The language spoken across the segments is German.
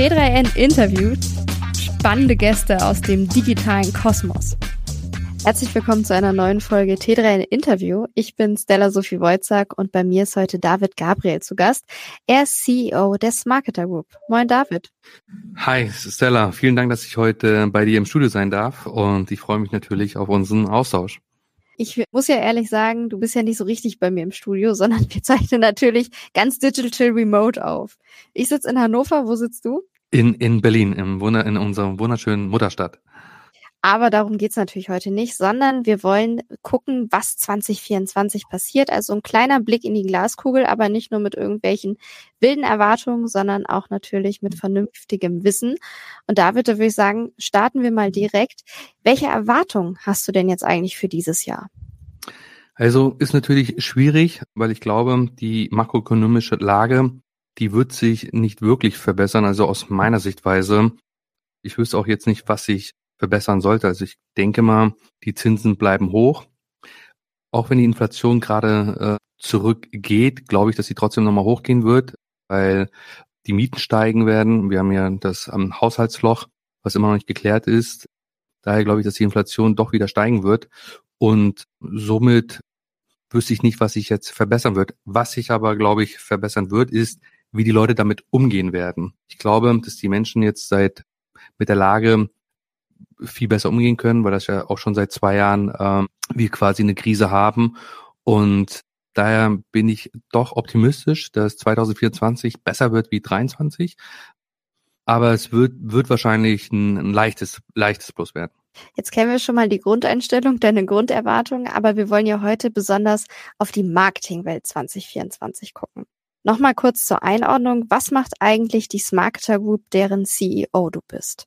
T3N interviewt spannende Gäste aus dem digitalen Kosmos. Herzlich willkommen zu einer neuen Folge T3N Interview. Ich bin Stella Sophie Wojcak und bei mir ist heute David Gabriel zu Gast. Er ist CEO des Marketer Group. Moin David. Hi Stella, vielen Dank, dass ich heute bei dir im Studio sein darf und ich freue mich natürlich auf unseren Austausch. Ich muss ja ehrlich sagen, du bist ja nicht so richtig bei mir im Studio, sondern wir zeichnen natürlich ganz digital remote auf. Ich sitze in Hannover, wo sitzt du? In, in Berlin, im Wunder, in unserer wunderschönen Mutterstadt. Aber darum geht's natürlich heute nicht, sondern wir wollen gucken, was 2024 passiert. Also ein kleiner Blick in die Glaskugel, aber nicht nur mit irgendwelchen wilden Erwartungen, sondern auch natürlich mit vernünftigem Wissen. Und da würde ich sagen, starten wir mal direkt. Welche Erwartungen hast du denn jetzt eigentlich für dieses Jahr? Also ist natürlich schwierig, weil ich glaube, die makroökonomische Lage, die wird sich nicht wirklich verbessern. Also aus meiner Sichtweise. Ich wüsste auch jetzt nicht, was sich verbessern sollte. Also ich denke mal, die Zinsen bleiben hoch. Auch wenn die Inflation gerade äh, zurückgeht, glaube ich, dass sie trotzdem nochmal hochgehen wird, weil die Mieten steigen werden. Wir haben ja das ähm, Haushaltsloch, was immer noch nicht geklärt ist. Daher glaube ich, dass die Inflation doch wieder steigen wird. Und somit wüsste ich nicht, was sich jetzt verbessern wird. Was sich aber, glaube ich, verbessern wird, ist, wie die Leute damit umgehen werden. Ich glaube, dass die Menschen jetzt seit mit der Lage viel besser umgehen können, weil das ja auch schon seit zwei Jahren ähm, wir quasi eine Krise haben. Und daher bin ich doch optimistisch, dass 2024 besser wird wie 2023. Aber es wird, wird wahrscheinlich ein, ein leichtes, leichtes Plus werden. Jetzt kennen wir schon mal die Grundeinstellung, deine Grunderwartungen, aber wir wollen ja heute besonders auf die Marketingwelt 2024 gucken. Nochmal kurz zur Einordnung. Was macht eigentlich die Smarketer Group, deren CEO du bist?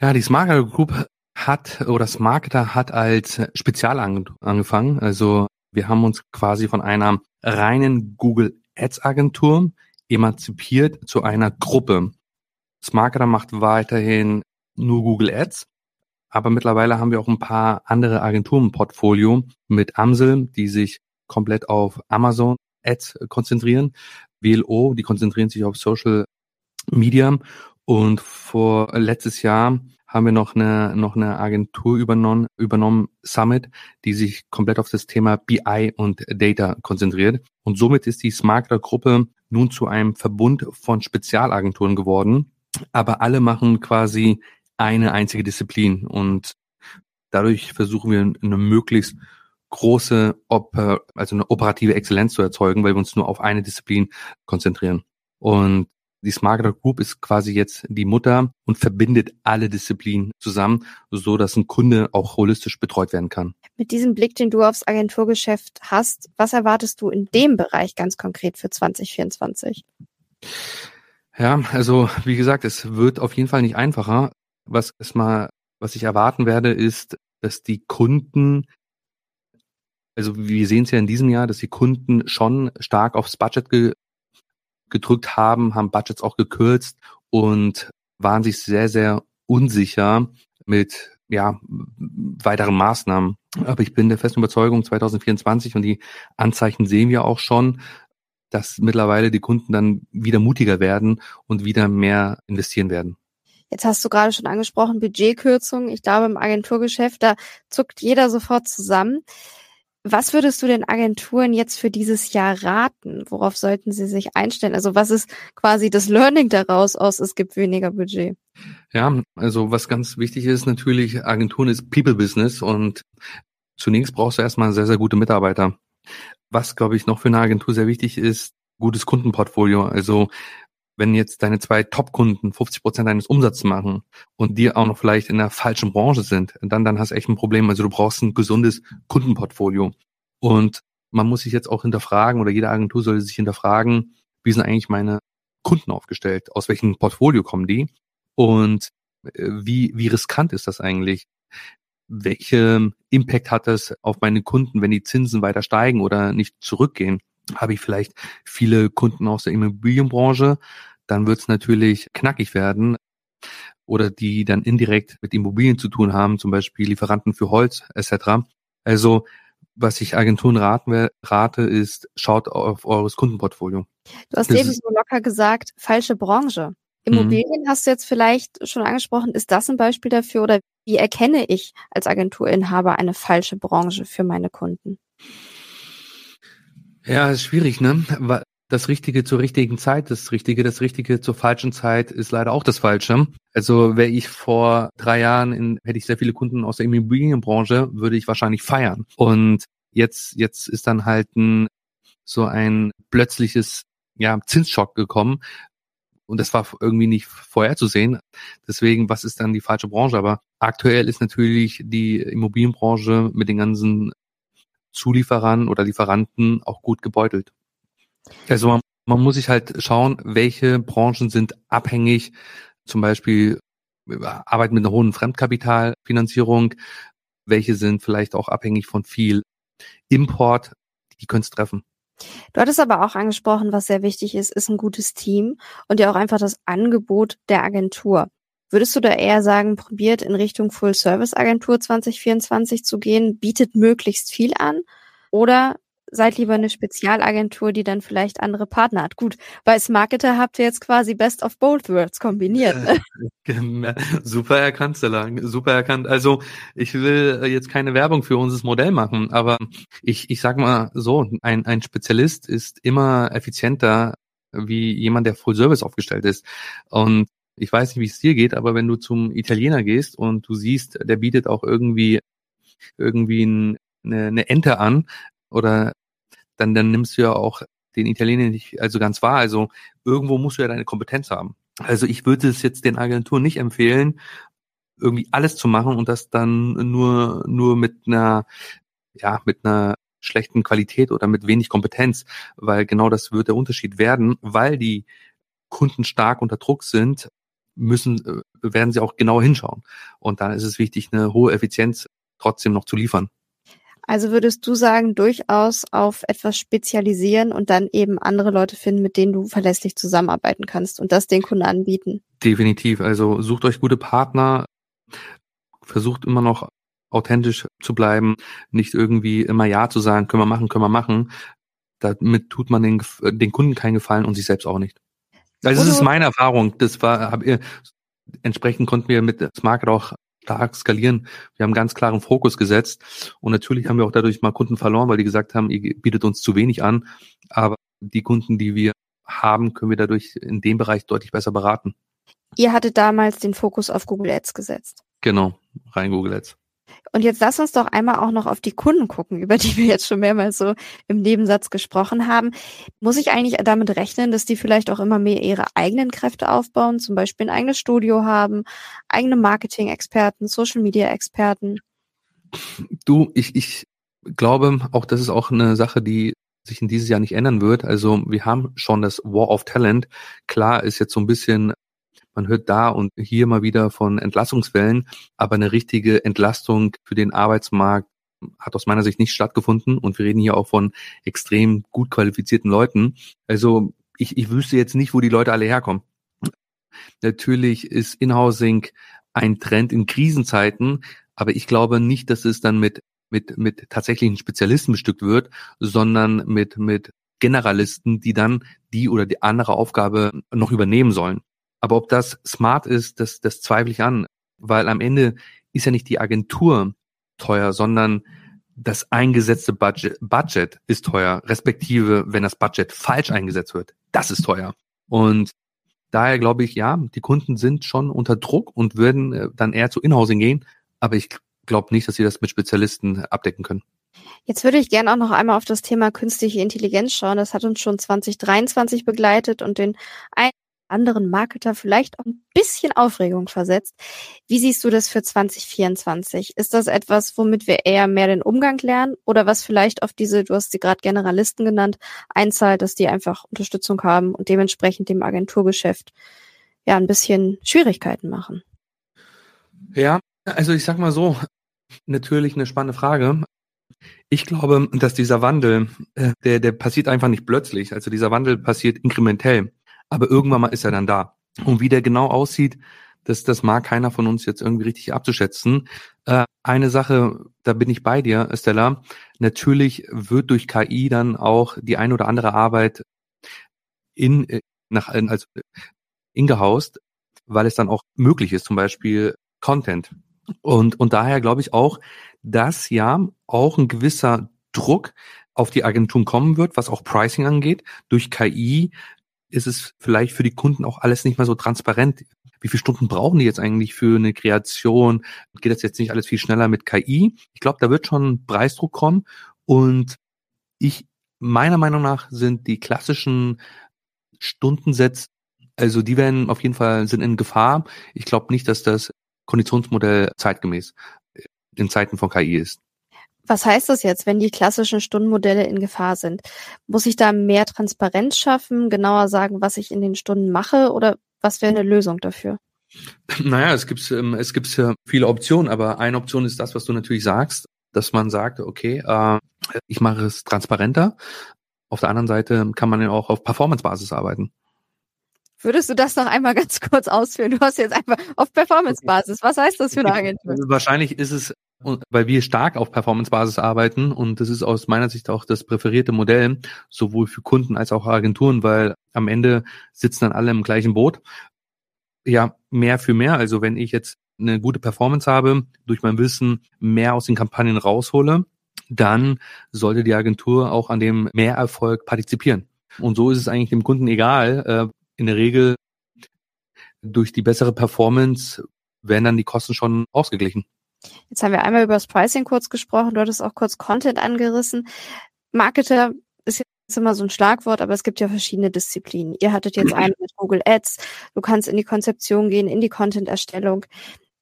Ja, die Smarketer Group hat oder Smarketer hat als Spezialagentur angefangen. Also wir haben uns quasi von einer reinen Google Ads Agentur emanzipiert zu einer Gruppe. Smarketer macht weiterhin nur Google Ads, aber mittlerweile haben wir auch ein paar andere Agenturen im Portfolio mit Amsel, die sich komplett auf Amazon Ads konzentrieren. WLO, die konzentrieren sich auf Social Media und vor letztes Jahr haben wir noch eine, noch eine Agentur übernommen, übernommen, Summit, die sich komplett auf das Thema BI und Data konzentriert. Und somit ist die Smarter Gruppe nun zu einem Verbund von Spezialagenturen geworden. Aber alle machen quasi eine einzige Disziplin und dadurch versuchen wir eine möglichst große, also eine operative Exzellenz zu erzeugen, weil wir uns nur auf eine Disziplin konzentrieren. Und die Smarter Group ist quasi jetzt die Mutter und verbindet alle Disziplinen zusammen, so dass ein Kunde auch holistisch betreut werden kann. Mit diesem Blick, den du aufs Agenturgeschäft hast, was erwartest du in dem Bereich ganz konkret für 2024? Ja, also wie gesagt, es wird auf jeden Fall nicht einfacher. Was erstmal, was ich erwarten werde, ist, dass die Kunden also wir sehen es ja in diesem Jahr, dass die Kunden schon stark aufs Budget ge gedrückt haben, haben Budgets auch gekürzt und waren sich sehr, sehr unsicher mit ja, weiteren Maßnahmen. Aber ich bin der festen Überzeugung, 2024 und die Anzeichen sehen wir auch schon, dass mittlerweile die Kunden dann wieder mutiger werden und wieder mehr investieren werden. Jetzt hast du gerade schon angesprochen, Budgetkürzungen. Ich glaube, im Agenturgeschäft, da zuckt jeder sofort zusammen. Was würdest du den Agenturen jetzt für dieses Jahr raten? Worauf sollten sie sich einstellen? Also was ist quasi das Learning daraus aus, es gibt weniger Budget? Ja, also was ganz wichtig ist natürlich, Agenturen ist People Business und zunächst brauchst du erstmal sehr, sehr gute Mitarbeiter. Was, glaube ich, noch für eine Agentur sehr wichtig ist, gutes Kundenportfolio. Also wenn jetzt deine zwei Top-Kunden 50 Prozent deines Umsatzes machen und die auch noch vielleicht in der falschen Branche sind, dann, dann hast du echt ein Problem. Also du brauchst ein gesundes Kundenportfolio. Und man muss sich jetzt auch hinterfragen oder jede Agentur sollte sich hinterfragen, wie sind eigentlich meine Kunden aufgestellt? Aus welchem Portfolio kommen die? Und äh, wie, wie riskant ist das eigentlich? Welche Impact hat das auf meine Kunden, wenn die Zinsen weiter steigen oder nicht zurückgehen? Habe ich vielleicht viele Kunden aus der Immobilienbranche, dann wird es natürlich knackig werden oder die dann indirekt mit Immobilien zu tun haben, zum Beispiel Lieferanten für Holz etc. Also was ich Agenturen raten, rate, ist, schaut auf eures Kundenportfolio. Du hast das eben so locker gesagt, falsche Branche. Immobilien hast du jetzt vielleicht schon angesprochen. Ist das ein Beispiel dafür oder wie erkenne ich als Agenturinhaber eine falsche Branche für meine Kunden? Ja, ist schwierig, ne? Das Richtige zur richtigen Zeit, das Richtige, das Richtige zur falschen Zeit ist leider auch das Falsche. Also wäre ich vor drei Jahren in, hätte ich sehr viele Kunden aus der Immobilienbranche, würde ich wahrscheinlich feiern. Und jetzt, jetzt ist dann halt ein, so ein plötzliches, ja, Zinsschock gekommen, und das war irgendwie nicht vorherzusehen. Deswegen, was ist dann die falsche Branche? Aber aktuell ist natürlich die Immobilienbranche mit den ganzen Zulieferern oder Lieferanten auch gut gebeutelt. Also man, man muss sich halt schauen, welche Branchen sind abhängig, zum Beispiel arbeiten mit einer hohen Fremdkapitalfinanzierung, welche sind vielleicht auch abhängig von viel Import, die können es treffen. Du hattest aber auch angesprochen, was sehr wichtig ist, ist ein gutes Team und ja auch einfach das Angebot der Agentur. Würdest du da eher sagen, probiert in Richtung Full Service Agentur 2024 zu gehen, bietet möglichst viel an? Oder seid lieber eine Spezialagentur, die dann vielleicht andere Partner hat. Gut, bei Smarketer habt ihr jetzt quasi Best of Both Worlds kombiniert. Super erkannt, Stella. Super erkannt. Also ich will jetzt keine Werbung für unser Modell machen, aber ich, ich sag mal so, ein, ein Spezialist ist immer effizienter wie jemand, der Full Service aufgestellt ist. Und ich weiß nicht, wie es dir geht, aber wenn du zum Italiener gehst und du siehst, der bietet auch irgendwie irgendwie ein, eine, eine Ente an oder dann, dann nimmst du ja auch den Italiener nicht also ganz wahr. Also irgendwo musst du ja deine Kompetenz haben. Also ich würde es jetzt den Agenturen nicht empfehlen, irgendwie alles zu machen und das dann nur, nur mit einer, ja, mit einer schlechten Qualität oder mit wenig Kompetenz, weil genau das wird der Unterschied werden, weil die Kunden stark unter Druck sind, müssen, äh, werden sie auch genau hinschauen. Und dann ist es wichtig, eine hohe Effizienz trotzdem noch zu liefern. Also würdest du sagen, durchaus auf etwas spezialisieren und dann eben andere Leute finden, mit denen du verlässlich zusammenarbeiten kannst und das den Kunden anbieten? Definitiv. Also sucht euch gute Partner, versucht immer noch authentisch zu bleiben, nicht irgendwie immer Ja zu sagen, können wir machen, können wir machen. Damit tut man den, den Kunden keinen Gefallen und sich selbst auch nicht. Also das ist meine Erfahrung. Das war, hab, entsprechend konnten wir mit Smart auch stark skalieren. Wir haben ganz klaren Fokus gesetzt und natürlich haben wir auch dadurch mal Kunden verloren, weil die gesagt haben, ihr bietet uns zu wenig an. Aber die Kunden, die wir haben, können wir dadurch in dem Bereich deutlich besser beraten. Ihr hattet damals den Fokus auf Google Ads gesetzt. Genau, rein Google Ads. Und jetzt lass uns doch einmal auch noch auf die Kunden gucken, über die wir jetzt schon mehrmals so im Nebensatz gesprochen haben. Muss ich eigentlich damit rechnen, dass die vielleicht auch immer mehr ihre eigenen Kräfte aufbauen, zum Beispiel ein eigenes Studio haben, eigene Marketing-Experten, Social-Media-Experten? Du, ich, ich glaube, auch das ist auch eine Sache, die sich in dieses Jahr nicht ändern wird. Also wir haben schon das War of Talent. Klar ist jetzt so ein bisschen man hört da und hier mal wieder von Entlassungswellen, aber eine richtige Entlastung für den Arbeitsmarkt hat aus meiner Sicht nicht stattgefunden und wir reden hier auch von extrem gut qualifizierten Leuten. Also ich, ich wüsste jetzt nicht, wo die Leute alle herkommen. Natürlich ist Inhousing ein Trend in Krisenzeiten, aber ich glaube nicht, dass es dann mit mit mit tatsächlichen Spezialisten bestückt wird, sondern mit mit Generalisten, die dann die oder die andere Aufgabe noch übernehmen sollen. Aber ob das smart ist, das, das zweifle ich an, weil am Ende ist ja nicht die Agentur teuer, sondern das eingesetzte Budget, Budget ist teuer, respektive wenn das Budget falsch eingesetzt wird, das ist teuer. Und daher glaube ich, ja, die Kunden sind schon unter Druck und würden äh, dann eher zu Inhousing gehen, aber ich glaube nicht, dass sie das mit Spezialisten abdecken können. Jetzt würde ich gerne auch noch einmal auf das Thema künstliche Intelligenz schauen. Das hat uns schon 2023 begleitet und den anderen Marketer vielleicht auch ein bisschen Aufregung versetzt. Wie siehst du das für 2024? Ist das etwas, womit wir eher mehr den Umgang lernen oder was vielleicht auf diese, du hast sie gerade Generalisten genannt, einzahlt, dass die einfach Unterstützung haben und dementsprechend dem Agenturgeschäft ja ein bisschen Schwierigkeiten machen? Ja, also ich sag mal so, natürlich eine spannende Frage. Ich glaube, dass dieser Wandel, äh, der, der passiert einfach nicht plötzlich. Also dieser Wandel passiert inkrementell. Aber irgendwann mal ist er dann da. Und wie der genau aussieht, das, das mag keiner von uns jetzt irgendwie richtig abzuschätzen. Äh, eine Sache, da bin ich bei dir, Stella. Natürlich wird durch KI dann auch die ein oder andere Arbeit in, äh, nach, also ingehaust, weil es dann auch möglich ist, zum Beispiel Content. Und, und daher glaube ich auch, dass ja auch ein gewisser Druck auf die Agenturen kommen wird, was auch Pricing angeht. Durch KI ist es vielleicht für die Kunden auch alles nicht mehr so transparent. Wie viele Stunden brauchen die jetzt eigentlich für eine Kreation? Geht das jetzt nicht alles viel schneller mit KI? Ich glaube, da wird schon Preisdruck kommen. Und ich, meiner Meinung nach, sind die klassischen Stundensätze, also die werden auf jeden Fall sind in Gefahr. Ich glaube nicht, dass das Konditionsmodell zeitgemäß in Zeiten von KI ist. Was heißt das jetzt, wenn die klassischen Stundenmodelle in Gefahr sind? Muss ich da mehr Transparenz schaffen, genauer sagen, was ich in den Stunden mache oder was wäre eine Lösung dafür? Naja, es gibt ähm, es gibt viele Optionen, aber eine Option ist das, was du natürlich sagst, dass man sagt, okay, äh, ich mache es transparenter. Auf der anderen Seite kann man ja auch auf Performance-Basis arbeiten. Würdest du das noch einmal ganz kurz ausführen? Du hast jetzt einfach auf Performance-Basis. Was heißt das für eine Agentur? Also wahrscheinlich ist es weil wir stark auf Performance-Basis arbeiten und das ist aus meiner Sicht auch das präferierte Modell, sowohl für Kunden als auch Agenturen, weil am Ende sitzen dann alle im gleichen Boot. Ja, mehr für mehr. Also wenn ich jetzt eine gute Performance habe, durch mein Wissen mehr aus den Kampagnen raushole, dann sollte die Agentur auch an dem Mehrerfolg partizipieren. Und so ist es eigentlich dem Kunden egal. Äh, in der Regel durch die bessere Performance werden dann die Kosten schon ausgeglichen. Jetzt haben wir einmal über das Pricing kurz gesprochen, du hattest auch kurz Content angerissen. Marketer ist jetzt immer so ein Schlagwort, aber es gibt ja verschiedene Disziplinen. Ihr hattet jetzt eine mit Google Ads, du kannst in die Konzeption gehen, in die Content-Erstellung.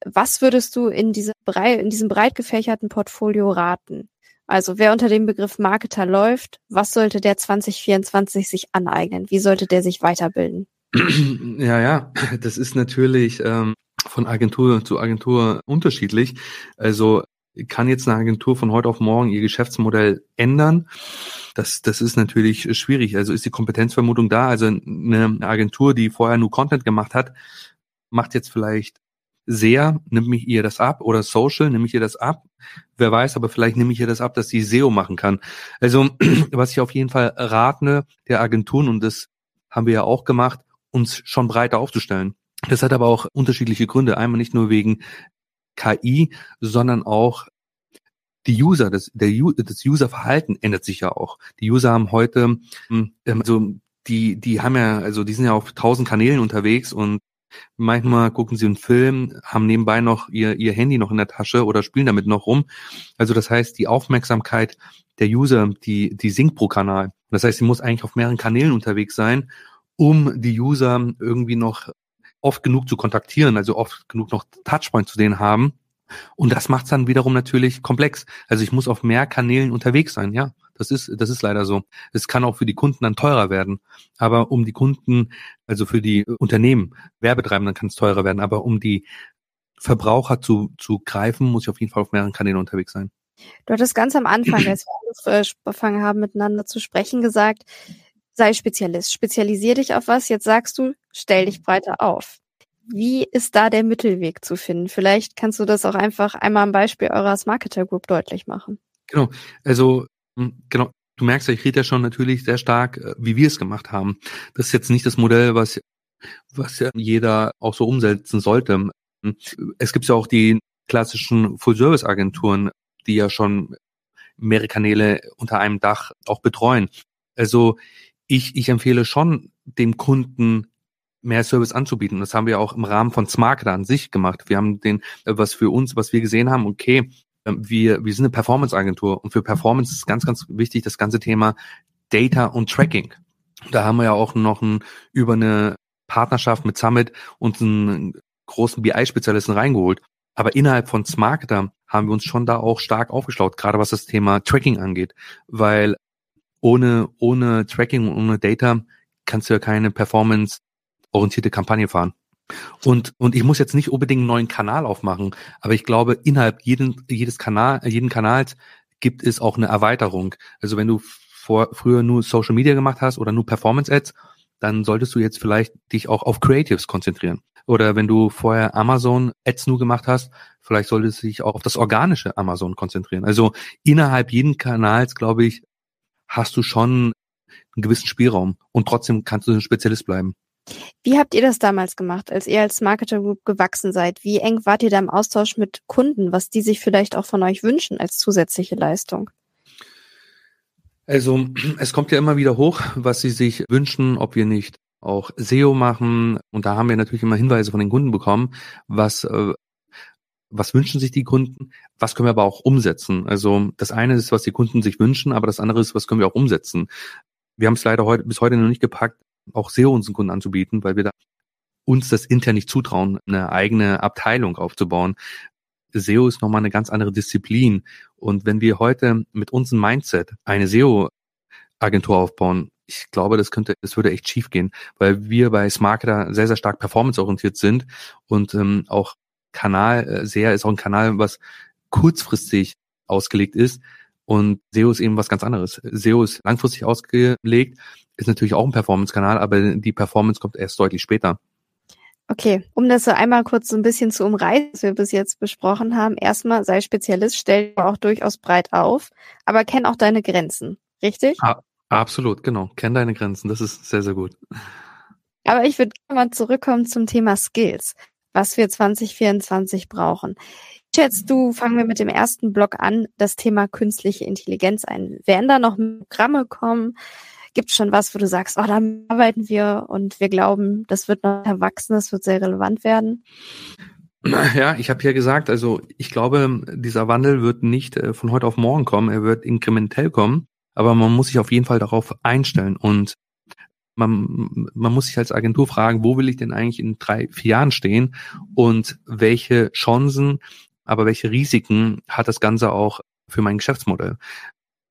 Was würdest du in, diese in diesem breit gefächerten Portfolio raten? Also wer unter dem Begriff Marketer läuft, was sollte der 2024 sich aneignen? Wie sollte der sich weiterbilden? Ja, ja, das ist natürlich ähm, von Agentur zu Agentur unterschiedlich. Also kann jetzt eine Agentur von heute auf morgen ihr Geschäftsmodell ändern? Das, das ist natürlich schwierig. Also ist die Kompetenzvermutung da? Also eine Agentur, die vorher nur Content gemacht hat, macht jetzt vielleicht sehr, nimmt mich ihr das ab oder Social, nehme ich ihr das ab. Wer weiß, aber vielleicht nehme ich ihr das ab, dass sie SEO machen kann. Also was ich auf jeden Fall rate der Agenturen, und das haben wir ja auch gemacht, uns schon breiter aufzustellen. Das hat aber auch unterschiedliche Gründe. Einmal nicht nur wegen KI, sondern auch die User, das, der, das Userverhalten ändert sich ja auch. Die User haben heute, ähm, also die, die haben ja, also die sind ja auf tausend Kanälen unterwegs und manchmal gucken sie einen Film, haben nebenbei noch ihr, ihr Handy noch in der Tasche oder spielen damit noch rum. Also das heißt, die Aufmerksamkeit der User, die, die sinkt pro Kanal. Das heißt, sie muss eigentlich auf mehreren Kanälen unterwegs sein, um die User irgendwie noch oft genug zu kontaktieren, also oft genug noch Touchpoint zu denen haben. Und das macht es dann wiederum natürlich komplex. Also ich muss auf mehr Kanälen unterwegs sein, ja. Das ist, das ist leider so. Es kann auch für die Kunden dann teurer werden. Aber um die Kunden, also für die Unternehmen, Werbetreibenden kann es teurer werden. Aber um die Verbraucher zu, zu greifen, muss ich auf jeden Fall auf mehreren Kanälen unterwegs sein. Du hattest ganz am Anfang, als wir angefangen haben, miteinander zu sprechen, gesagt, sei Spezialist, spezialisier dich auf was. Jetzt sagst du, stell dich breiter auf. Wie ist da der Mittelweg zu finden? Vielleicht kannst du das auch einfach einmal am Beispiel eurer Marketer Group deutlich machen. Genau. Also, hm, genau. Du merkst ja, ich rede ja schon natürlich sehr stark, äh, wie wir es gemacht haben. Das ist jetzt nicht das Modell, was, was ja jeder auch so umsetzen sollte. Hm, es gibt ja auch die klassischen Full-Service-Agenturen, die ja schon mehrere Kanäle unter einem Dach auch betreuen. Also ich, ich empfehle schon dem Kunden mehr Service anzubieten. Das haben wir auch im Rahmen von Smarketer an sich gemacht. Wir haben den, äh, was für uns, was wir gesehen haben, okay, ähm, wir, wir sind eine Performance-Agentur und für Performance ist ganz, ganz wichtig das ganze Thema Data und Tracking. Da haben wir ja auch noch ein, über eine Partnerschaft mit Summit uns einen großen BI-Spezialisten reingeholt. Aber innerhalb von Smarketer haben wir uns schon da auch stark aufgeschlaut, gerade was das Thema Tracking angeht, weil ohne, ohne Tracking und ohne Data kannst du ja keine performance-orientierte Kampagne fahren. Und, und ich muss jetzt nicht unbedingt einen neuen Kanal aufmachen, aber ich glaube, innerhalb jeden, jedes Kanal, jeden Kanals gibt es auch eine Erweiterung. Also wenn du vor, früher nur Social Media gemacht hast oder nur Performance Ads, dann solltest du jetzt vielleicht dich auch auf Creatives konzentrieren. Oder wenn du vorher Amazon Ads nur gemacht hast, vielleicht solltest du dich auch auf das organische Amazon konzentrieren. Also innerhalb jeden Kanals, glaube ich, hast du schon einen gewissen Spielraum und trotzdem kannst du ein Spezialist bleiben. Wie habt ihr das damals gemacht, als ihr als Marketer Group gewachsen seid? Wie eng wart ihr da im Austausch mit Kunden, was die sich vielleicht auch von euch wünschen als zusätzliche Leistung? Also es kommt ja immer wieder hoch, was sie sich wünschen, ob wir nicht auch SEO machen. Und da haben wir natürlich immer Hinweise von den Kunden bekommen, was äh, was wünschen sich die Kunden, was können wir aber auch umsetzen. Also das eine ist, was die Kunden sich wünschen, aber das andere ist, was können wir auch umsetzen. Wir haben es leider heute, bis heute noch nicht gepackt, auch SEO unseren Kunden anzubieten, weil wir da uns das intern nicht zutrauen, eine eigene Abteilung aufzubauen. SEO ist nochmal eine ganz andere Disziplin. Und wenn wir heute mit unserem Mindset eine SEO-Agentur aufbauen, ich glaube, das könnte, das würde echt schief gehen, weil wir bei Smarketer sehr, sehr stark performanceorientiert sind und ähm, auch Kanal äh, sehr ist auch ein Kanal, was kurzfristig ausgelegt ist. Und SEO ist eben was ganz anderes. SEO ist langfristig ausgelegt, ist natürlich auch ein Performance-Kanal, aber die Performance kommt erst deutlich später. Okay, um das so einmal kurz so ein bisschen zu umreißen, was wir bis jetzt besprochen haben. Erstmal sei Spezialist, stell auch durchaus breit auf, aber kenn auch deine Grenzen, richtig? Ah, absolut, genau. Kenn deine Grenzen, das ist sehr, sehr gut. Aber ich würde mal zurückkommen zum Thema Skills, was wir 2024 brauchen. Schätzt du, fangen wir mit dem ersten Block an, das Thema künstliche Intelligenz ein. Werden da noch Programme kommen? Gibt es schon was, wo du sagst, oh, da arbeiten wir und wir glauben, das wird noch erwachsen, das wird sehr relevant werden? Ja, ich habe ja gesagt, also ich glaube, dieser Wandel wird nicht äh, von heute auf morgen kommen, er wird inkrementell kommen, aber man muss sich auf jeden Fall darauf einstellen und man, man muss sich als Agentur fragen, wo will ich denn eigentlich in drei, vier Jahren stehen und welche Chancen, aber welche Risiken hat das Ganze auch für mein Geschäftsmodell?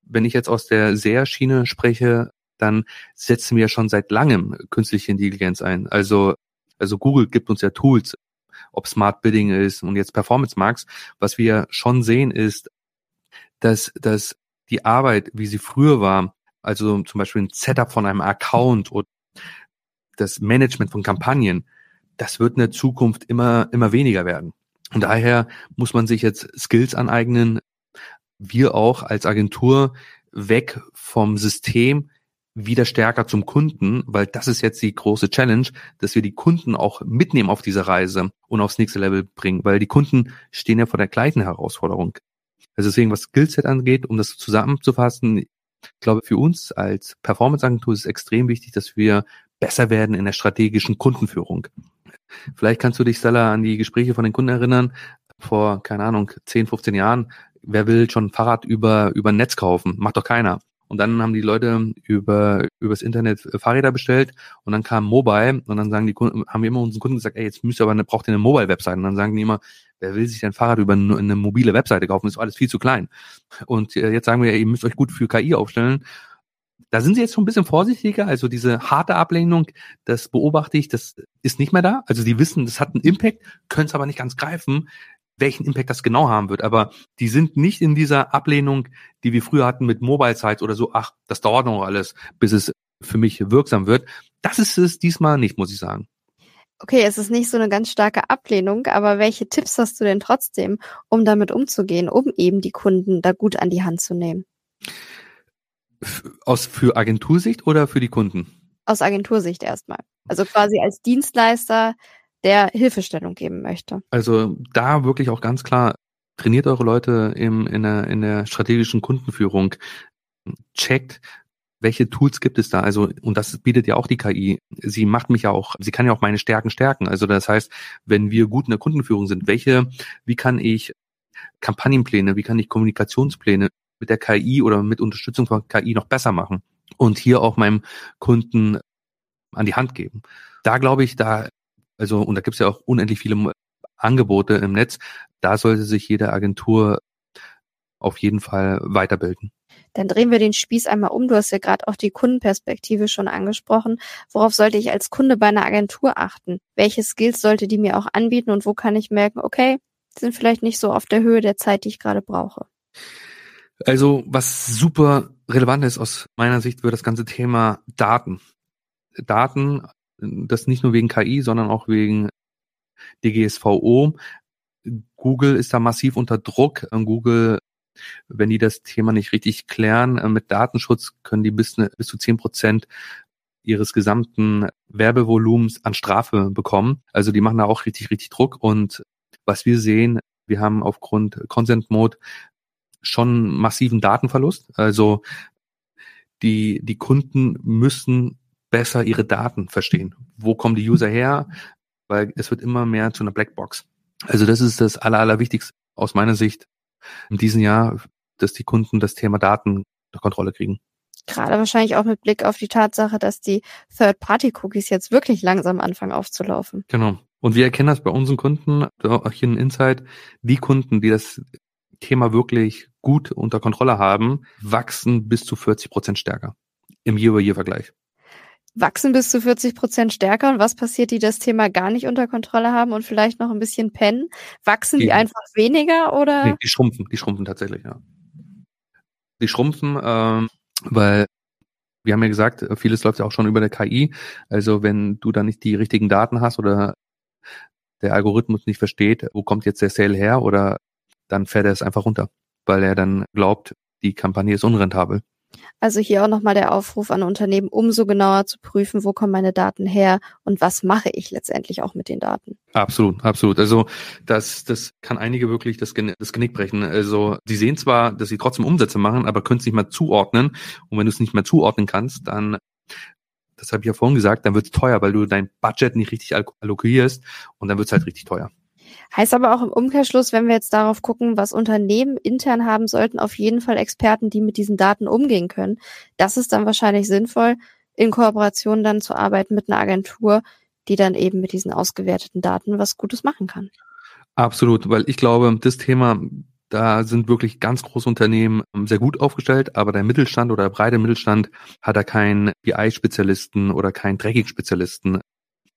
Wenn ich jetzt aus der SEA-Schiene spreche, dann setzen wir schon seit langem künstliche Intelligenz ein. Also, also Google gibt uns ja Tools, ob Smart Bidding ist und jetzt Performance Marks. Was wir schon sehen ist, dass, dass die Arbeit, wie sie früher war, also zum Beispiel ein Setup von einem Account oder das Management von Kampagnen, das wird in der Zukunft immer, immer weniger werden. Und daher muss man sich jetzt Skills aneignen, wir auch als Agentur weg vom System wieder stärker zum Kunden, weil das ist jetzt die große Challenge, dass wir die Kunden auch mitnehmen auf diese Reise und aufs nächste Level bringen, weil die Kunden stehen ja vor der gleichen Herausforderung. Also deswegen, was Skillset angeht, um das zusammenzufassen, ich glaube, für uns als Performance-Agentur ist es extrem wichtig, dass wir besser werden in der strategischen Kundenführung. Vielleicht kannst du dich, Stella, an die Gespräche von den Kunden erinnern, vor, keine Ahnung, 10, 15 Jahren. Wer will schon ein Fahrrad über, über Netz kaufen? Macht doch keiner. Und dann haben die Leute über übers Internet Fahrräder bestellt und dann kam Mobile und dann sagen die Kunden, haben wir immer unseren Kunden gesagt, ey, jetzt müsst ihr aber eine, braucht ihr eine Mobile-Website. Und dann sagen die immer, wer will sich denn Fahrrad über eine, mobile Webseite kaufen? Ist alles viel zu klein. Und äh, jetzt sagen wir, ihr müsst euch gut für KI aufstellen. Da sind sie jetzt schon ein bisschen vorsichtiger. Also diese harte Ablehnung, das beobachte ich, das ist nicht mehr da. Also die wissen, das hat einen Impact, können es aber nicht ganz greifen welchen Impact das genau haben wird. Aber die sind nicht in dieser Ablehnung, die wir früher hatten mit Mobile Sites oder so, ach, das dauert noch alles, bis es für mich wirksam wird. Das ist es diesmal nicht, muss ich sagen. Okay, es ist nicht so eine ganz starke Ablehnung, aber welche Tipps hast du denn trotzdem, um damit umzugehen, um eben die Kunden da gut an die Hand zu nehmen? Aus für Agentursicht oder für die Kunden? Aus Agentursicht erstmal. Also quasi als Dienstleister der Hilfestellung geben möchte. Also da wirklich auch ganz klar, trainiert eure Leute im, in, der, in der strategischen Kundenführung, checkt, welche Tools gibt es da? Also, und das bietet ja auch die KI. Sie macht mich ja auch, sie kann ja auch meine Stärken stärken. Also, das heißt, wenn wir gut in der Kundenführung sind, welche, wie kann ich Kampagnenpläne, wie kann ich Kommunikationspläne mit der KI oder mit Unterstützung von KI noch besser machen und hier auch meinem Kunden an die Hand geben. Da glaube ich, da also, und da gibt es ja auch unendlich viele Angebote im Netz. Da sollte sich jede Agentur auf jeden Fall weiterbilden. Dann drehen wir den Spieß einmal um. Du hast ja gerade auch die Kundenperspektive schon angesprochen. Worauf sollte ich als Kunde bei einer Agentur achten? Welche Skills sollte die mir auch anbieten und wo kann ich merken, okay, sind vielleicht nicht so auf der Höhe der Zeit, die ich gerade brauche? Also, was super relevant ist aus meiner Sicht für das ganze Thema Daten. Daten das nicht nur wegen KI, sondern auch wegen DGSVO. Google ist da massiv unter Druck. Google, wenn die das Thema nicht richtig klären äh, mit Datenschutz, können die bis, ne, bis zu zehn Prozent ihres gesamten Werbevolumens an Strafe bekommen. Also die machen da auch richtig, richtig Druck. Und was wir sehen, wir haben aufgrund Consent Mode schon massiven Datenverlust. Also die, die Kunden müssen besser ihre Daten verstehen. Wo kommen die User her? Weil es wird immer mehr zu einer Blackbox. Also das ist das Aller, Allerwichtigste aus meiner Sicht in diesem Jahr, dass die Kunden das Thema Daten unter Kontrolle kriegen. Gerade wahrscheinlich auch mit Blick auf die Tatsache, dass die Third-Party-Cookies jetzt wirklich langsam anfangen aufzulaufen. Genau. Und wir erkennen das bei unseren Kunden, hier in Insight, die Kunden, die das Thema wirklich gut unter Kontrolle haben, wachsen bis zu 40 Prozent stärker im Year-over-Year-Vergleich. Wachsen bis zu 40 Prozent stärker. Und was passiert, die das Thema gar nicht unter Kontrolle haben und vielleicht noch ein bisschen pennen? Wachsen die, die einfach weniger oder? Nee, die schrumpfen, die schrumpfen tatsächlich, ja. Die schrumpfen, ähm, weil wir haben ja gesagt, vieles läuft ja auch schon über der KI. Also wenn du da nicht die richtigen Daten hast oder der Algorithmus nicht versteht, wo kommt jetzt der Sale her oder dann fährt er es einfach runter, weil er dann glaubt, die Kampagne ist unrentabel. Also hier auch nochmal der Aufruf an Unternehmen, umso genauer zu prüfen, wo kommen meine Daten her und was mache ich letztendlich auch mit den Daten. Absolut, absolut. Also das, das kann einige wirklich das, das Genick brechen. Also sie sehen zwar, dass sie trotzdem Umsätze machen, aber können es nicht mehr zuordnen. Und wenn du es nicht mehr zuordnen kannst, dann das habe ich ja vorhin gesagt, dann wird es teuer, weil du dein Budget nicht richtig allokierst und dann wird es halt richtig teuer. Heißt aber auch im Umkehrschluss, wenn wir jetzt darauf gucken, was Unternehmen intern haben sollten, auf jeden Fall Experten, die mit diesen Daten umgehen können. Das ist dann wahrscheinlich sinnvoll, in Kooperation dann zu arbeiten mit einer Agentur, die dann eben mit diesen ausgewerteten Daten was Gutes machen kann. Absolut, weil ich glaube, das Thema, da sind wirklich ganz große Unternehmen sehr gut aufgestellt, aber der Mittelstand oder der breite Mittelstand hat da keinen BI-Spezialisten oder keinen Tracking-Spezialisten.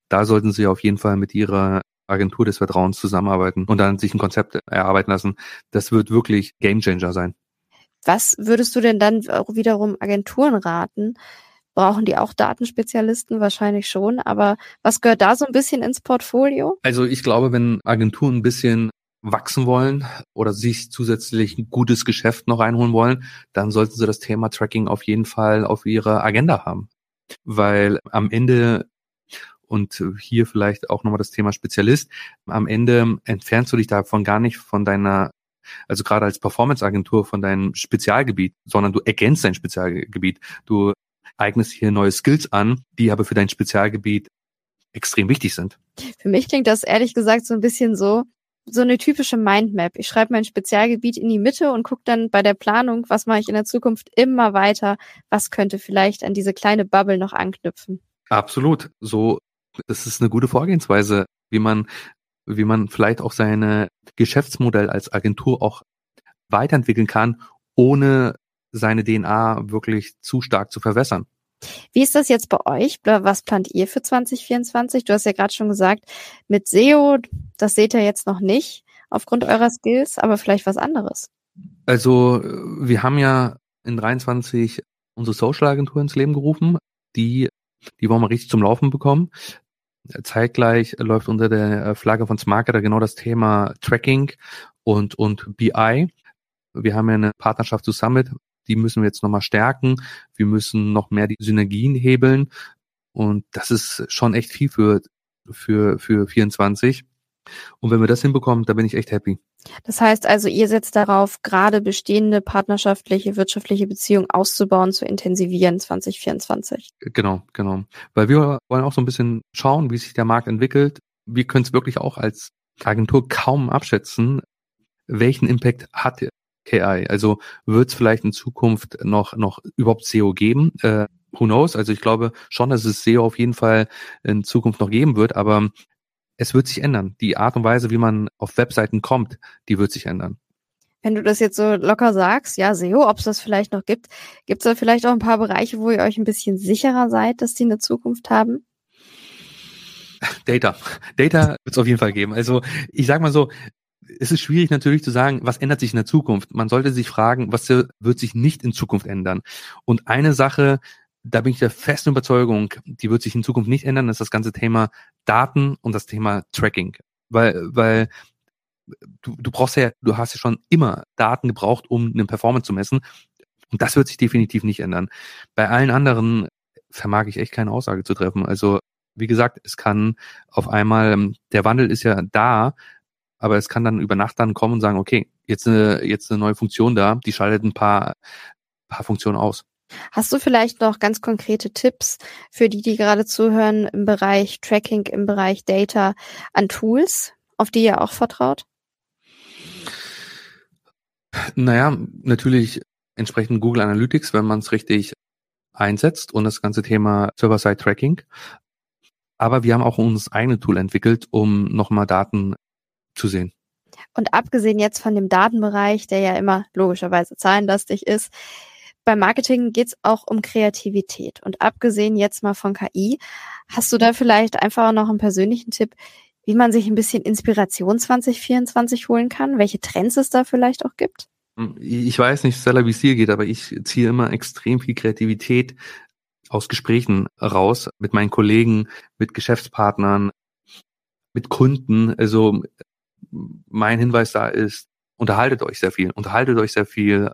Da sollten Sie auf jeden Fall mit Ihrer Agentur des Vertrauens zusammenarbeiten und dann sich ein Konzept erarbeiten lassen. Das wird wirklich Gamechanger sein. Was würdest du denn dann wiederum Agenturen raten? Brauchen die auch Datenspezialisten? Wahrscheinlich schon. Aber was gehört da so ein bisschen ins Portfolio? Also ich glaube, wenn Agenturen ein bisschen wachsen wollen oder sich zusätzlich ein gutes Geschäft noch einholen wollen, dann sollten sie das Thema Tracking auf jeden Fall auf ihrer Agenda haben. Weil am Ende und hier vielleicht auch nochmal das Thema Spezialist. Am Ende entfernst du dich davon gar nicht von deiner also gerade als Performance-Agentur von deinem Spezialgebiet, sondern du ergänzt dein Spezialgebiet. Du eignest hier neue Skills an, die aber für dein Spezialgebiet extrem wichtig sind. Für mich klingt das ehrlich gesagt so ein bisschen so, so eine typische Mindmap. Ich schreibe mein Spezialgebiet in die Mitte und gucke dann bei der Planung, was mache ich in der Zukunft immer weiter, was könnte vielleicht an diese kleine Bubble noch anknüpfen. Absolut. So das ist eine gute Vorgehensweise, wie man, wie man vielleicht auch seine Geschäftsmodell als Agentur auch weiterentwickeln kann, ohne seine DNA wirklich zu stark zu verwässern. Wie ist das jetzt bei euch? Was plant ihr für 2024? Du hast ja gerade schon gesagt, mit SEO, das seht ihr jetzt noch nicht aufgrund eurer Skills, aber vielleicht was anderes. Also wir haben ja in 23 unsere Social Agentur ins Leben gerufen, die die wollen wir richtig zum Laufen bekommen. Zeitgleich läuft unter der Flagge von Smarketer genau das Thema Tracking und, und BI. Wir haben ja eine Partnerschaft zu Summit, die müssen wir jetzt nochmal stärken. Wir müssen noch mehr die Synergien hebeln. Und das ist schon echt viel für, für, für 24. Und wenn wir das hinbekommen, da bin ich echt happy. Das heißt also, ihr setzt darauf, gerade bestehende partnerschaftliche, wirtschaftliche Beziehungen auszubauen, zu intensivieren 2024. Genau, genau. Weil wir wollen auch so ein bisschen schauen, wie sich der Markt entwickelt. Wir können es wirklich auch als Agentur kaum abschätzen, welchen Impact hat KI. Also wird es vielleicht in Zukunft noch, noch überhaupt SEO geben? Äh, who knows? Also ich glaube schon, dass es SEO auf jeden Fall in Zukunft noch geben wird, aber es wird sich ändern. Die Art und Weise, wie man auf Webseiten kommt, die wird sich ändern. Wenn du das jetzt so locker sagst, ja, SEO, ob es das vielleicht noch gibt, gibt es da vielleicht auch ein paar Bereiche, wo ihr euch ein bisschen sicherer seid, dass die eine Zukunft haben? Data. Data wird es auf jeden Fall geben. Also ich sag mal so, es ist schwierig natürlich zu sagen, was ändert sich in der Zukunft. Man sollte sich fragen, was wird sich nicht in Zukunft ändern. Und eine Sache, da bin ich der festen Überzeugung, die wird sich in Zukunft nicht ändern, ist das ganze Thema Daten und das Thema Tracking. Weil, weil du, du brauchst ja, du hast ja schon immer Daten gebraucht, um eine Performance zu messen. Und das wird sich definitiv nicht ändern. Bei allen anderen vermag ich echt keine Aussage zu treffen. Also wie gesagt, es kann auf einmal, ähm, der Wandel ist ja da, aber es kann dann über Nacht dann kommen und sagen, okay, jetzt eine, jetzt eine neue Funktion da, die schaltet ein paar, paar Funktionen aus. Hast du vielleicht noch ganz konkrete Tipps für die, die gerade zuhören im Bereich Tracking, im Bereich Data an Tools, auf die ihr auch vertraut? Naja, natürlich entsprechend Google Analytics, wenn man es richtig einsetzt und das ganze Thema Server-Side-Tracking. Aber wir haben auch uns eigene Tool entwickelt, um nochmal Daten zu sehen. Und abgesehen jetzt von dem Datenbereich, der ja immer logischerweise zahlenlastig ist, beim Marketing geht's auch um Kreativität. Und abgesehen jetzt mal von KI, hast du da vielleicht einfach noch einen persönlichen Tipp, wie man sich ein bisschen Inspiration 2024 holen kann, welche Trends es da vielleicht auch gibt? Ich weiß nicht, Stella, wie es dir geht, aber ich ziehe immer extrem viel Kreativität aus Gesprächen raus mit meinen Kollegen, mit Geschäftspartnern, mit Kunden. Also mein Hinweis da ist, unterhaltet euch sehr viel, unterhaltet euch sehr viel.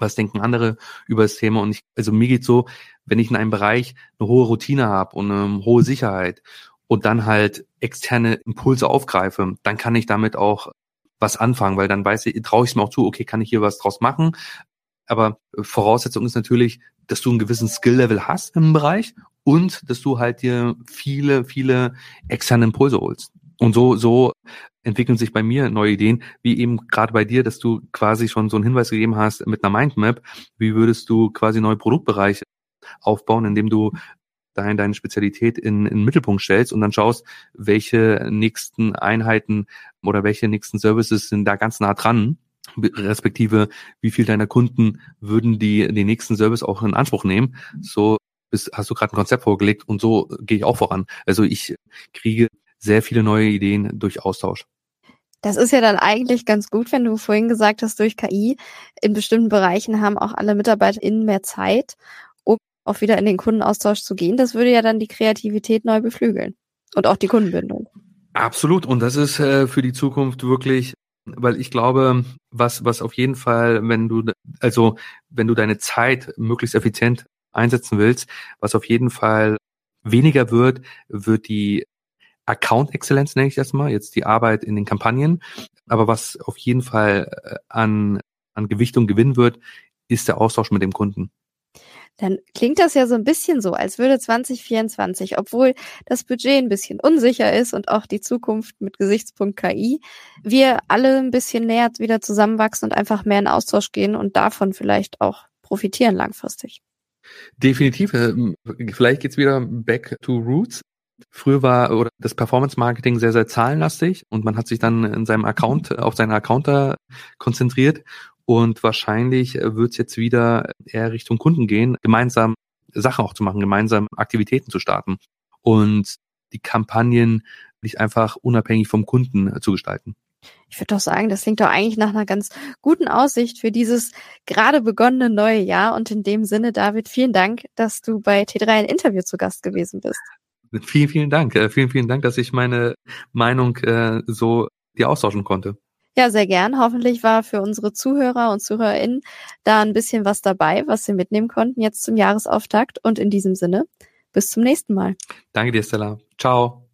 Was denken andere über das Thema? Und ich, also mir geht so, wenn ich in einem Bereich eine hohe Routine habe und eine hohe Sicherheit und dann halt externe Impulse aufgreife, dann kann ich damit auch was anfangen, weil dann weiß ich, traue ich es mir auch zu, okay, kann ich hier was draus machen. Aber Voraussetzung ist natürlich, dass du einen gewissen Skill-Level hast im Bereich und dass du halt dir viele, viele externe Impulse holst. Und so, so entwickeln sich bei mir neue Ideen, wie eben gerade bei dir, dass du quasi schon so einen Hinweis gegeben hast mit einer Mindmap. Wie würdest du quasi neue Produktbereiche aufbauen, indem du dein, deine Spezialität in, in den Mittelpunkt stellst und dann schaust, welche nächsten Einheiten oder welche nächsten Services sind da ganz nah dran, respektive wie viel deiner Kunden würden die den nächsten Service auch in Anspruch nehmen. So bist, hast du gerade ein Konzept vorgelegt und so gehe ich auch voran. Also ich kriege sehr viele neue Ideen durch Austausch. Das ist ja dann eigentlich ganz gut, wenn du vorhin gesagt hast, durch KI in bestimmten Bereichen haben auch alle MitarbeiterInnen mehr Zeit, um auch wieder in den Kundenaustausch zu gehen. Das würde ja dann die Kreativität neu beflügeln und auch die Kundenbindung. Absolut. Und das ist äh, für die Zukunft wirklich, weil ich glaube, was, was auf jeden Fall, wenn du, also, wenn du deine Zeit möglichst effizient einsetzen willst, was auf jeden Fall weniger wird, wird die Account Exzellenz nenne ich das mal, jetzt die Arbeit in den Kampagnen. Aber was auf jeden Fall äh, an, an Gewichtung gewinnen wird, ist der Austausch mit dem Kunden. Dann klingt das ja so ein bisschen so, als würde 2024, obwohl das Budget ein bisschen unsicher ist und auch die Zukunft mit Gesichtspunkt KI, wir alle ein bisschen näher wieder zusammenwachsen und einfach mehr in Austausch gehen und davon vielleicht auch profitieren langfristig. Definitiv. Ähm, vielleicht geht's wieder back to roots. Früher war oder das Performance Marketing sehr, sehr zahlenlastig und man hat sich dann in seinem Account, auf seinen Account da konzentriert und wahrscheinlich wird es jetzt wieder eher Richtung Kunden gehen, gemeinsam Sachen auch zu machen, gemeinsam Aktivitäten zu starten und die Kampagnen nicht einfach unabhängig vom Kunden zu gestalten. Ich würde doch sagen, das klingt doch eigentlich nach einer ganz guten Aussicht für dieses gerade begonnene neue Jahr. Und in dem Sinne, David, vielen Dank, dass du bei T3 ein Interview zu Gast gewesen bist. Vielen, vielen Dank. Äh, vielen, vielen Dank, dass ich meine Meinung äh, so dir austauschen konnte. Ja, sehr gern. Hoffentlich war für unsere Zuhörer und ZuhörerInnen da ein bisschen was dabei, was sie mitnehmen konnten jetzt zum Jahresauftakt. Und in diesem Sinne, bis zum nächsten Mal. Danke dir, Stella. Ciao.